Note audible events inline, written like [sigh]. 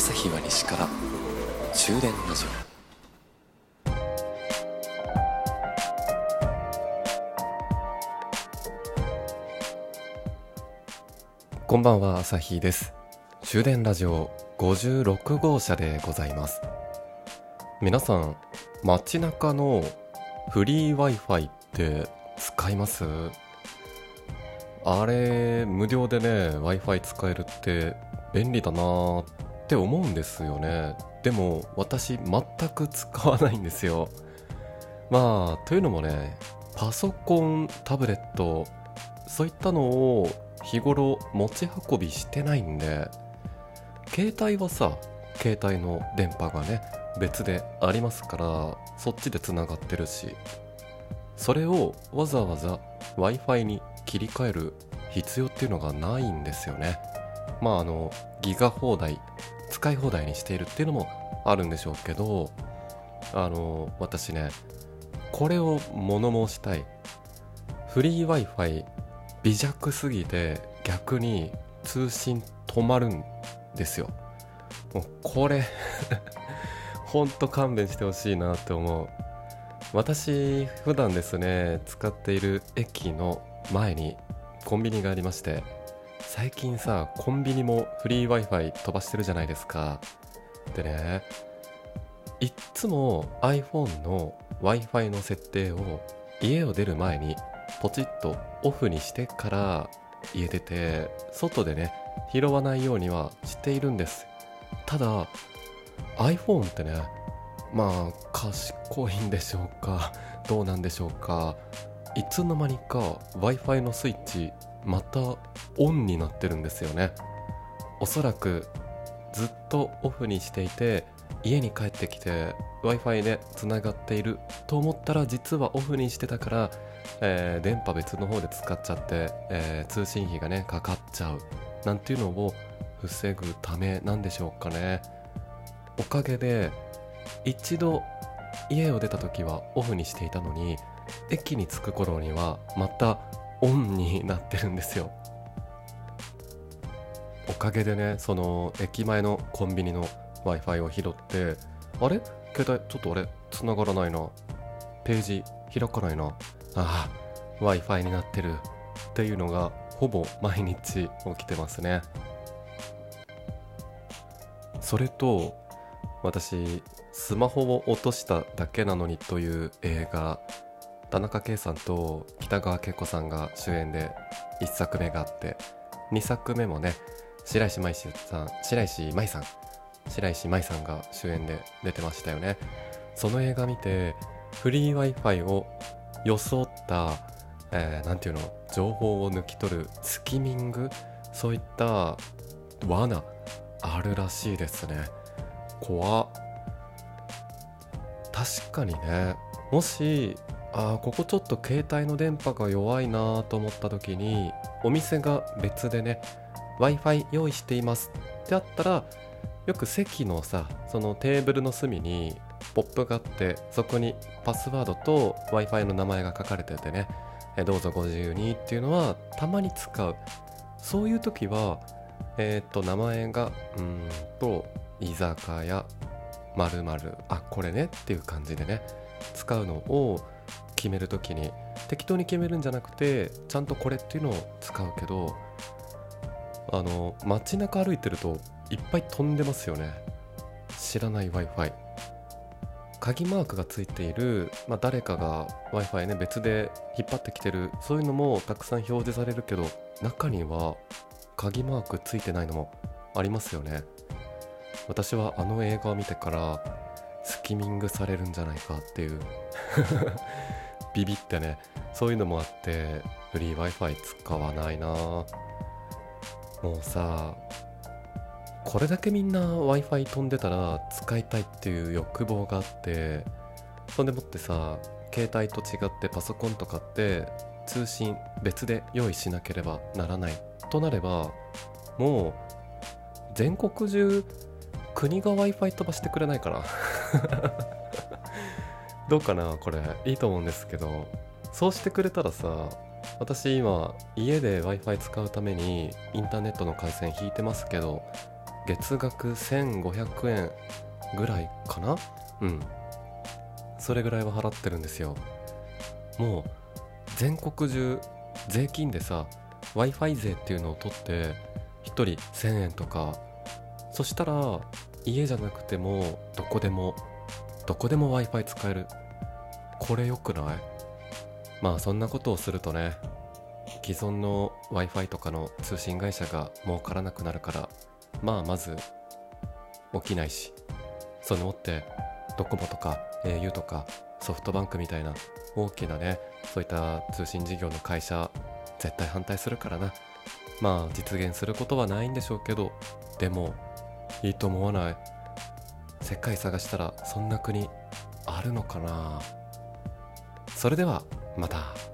始から終電ラジオこんばんは朝日です。終電ラジオ56号車でございます。皆さん街中のフリー Wi-Fi って使います？あれ無料でね Wi-Fi 使えるって便利だなっって思うんですよね。でも私全く使わないんですよ。まあというのもねパソコンタブレットそういったのを日頃持ち運びしてないんで携帯はさ携帯の電波がね別でありますからそっちでつながってるしそれをわざわざ w i f i に切り替える必要っていうのがないんですよね。まああのギガ放題使い放題にしているっていうのもあるんでしょうけどあの私ねこれを物申したい。フリー Wi-Fi 微弱すぎて逆に通信止まるんですよ。もうこれ [laughs] ほんと勘弁してほしいなって思う。私普段ですね使っている駅の前にコンビニがありまして最近さコンビニもフリー Wi-Fi 飛ばしてるじゃないですか。でねいっつも iPhone の Wi-Fi の設定を家を出る前にポチッとオフにしてから家出て外でね拾わないようにはしているんです。ただ iPhone ってねまあ賢いんでしょうかどうなんでしょうかいつの間にか w i f i のスイッチまたオンになってるんですよね。おそらくずっとオフにしていて家に帰ってきて w i f i でつながっていると思ったら実はオフにしてたから、えー、電波別の方で使っちゃって、えー、通信費がねかかっちゃうなんていうのを防ぐためなんでしょうかね。おかげで一度家を出た時はオフにしていたのに駅に着く頃にはまたオンになってるんですよ。おかげでねその駅前のコンビニの w i f i を拾ってあれ？携帯ちょっと俺繋がらないな。ページ開かないな。ああ w i f i になってる。っていうのがほぼ毎日起きてますね。それと私スマホを落としただけなのにという映画田中圭さんと北川景子さんが主演で1作目があって2作目もね白石麻衣さん白石麻衣さん白石麻衣さんが主演で出てましたよね。その映画見てフリー Wi-Fi を装った、えー、ていうの情報を抜き取るスキミングそういった罠あるらしいですね。怖確かにね。もしあここちょっと携帯の電波が弱いなと思った時にお店が別でね w i f i 用意していますってあったらよく席のさそのテーブルの隅にポップがあってそこにパスワードと w i f i の名前が書かれててねどうぞご自由にっていうのはたまに使う。そういう時はえっ、ー、と名前がうんと居酒屋まるあこれねっていう感じでね使うのを決める時に適当に決めるんじゃなくてちゃんとこれっていうのを使うけどあの街中歩いてるといっぱい飛んでますよね。知らない w i f i 鍵マークがついている、まあ、誰かが w i f i ね別で引っ張ってきてるそういうのもたくさん表示されるけど中には鍵マークついてないのもありますよね。私はあの映画を見てからスキミングされるんじゃないかっていう。ビビってねそういうのもあってフリー Wi-Fi 使わないな。もうさこれだけみんな Wi-Fi 飛んでたら使いたいっていう欲望があってそんでもってさ携帯と違ってパソコンとかって通信別で用意しなければならない。となればもう全国中国が Wi-Fi 飛ばしてくれないかなどうかなこれ。いいと思うんですけどそうしてくれたらさ私今家で w i f i 使うためにインターネットの回線引いてますけど月額1500円ぐらいかな？うん。それぐらいは払ってるんですよ。もう全国中税金でさ w i f i 税っていうのを取って1人1000円とか。そしたら家じゃなくてもどこでもどこでも w i f i 使える。これ良くない？まあそんなことをするとね既存の w i f i とかの通信会社が儲からなくなるからまあまず起きないしそう思ってドコモとか au とかソフトバンクみたいな大きなねそういった通信事業の会社絶対反対するからな。まあ実現することはないんでしょうけどでもいいと思わない？世界探したらそんな国あるのかなそれではまた。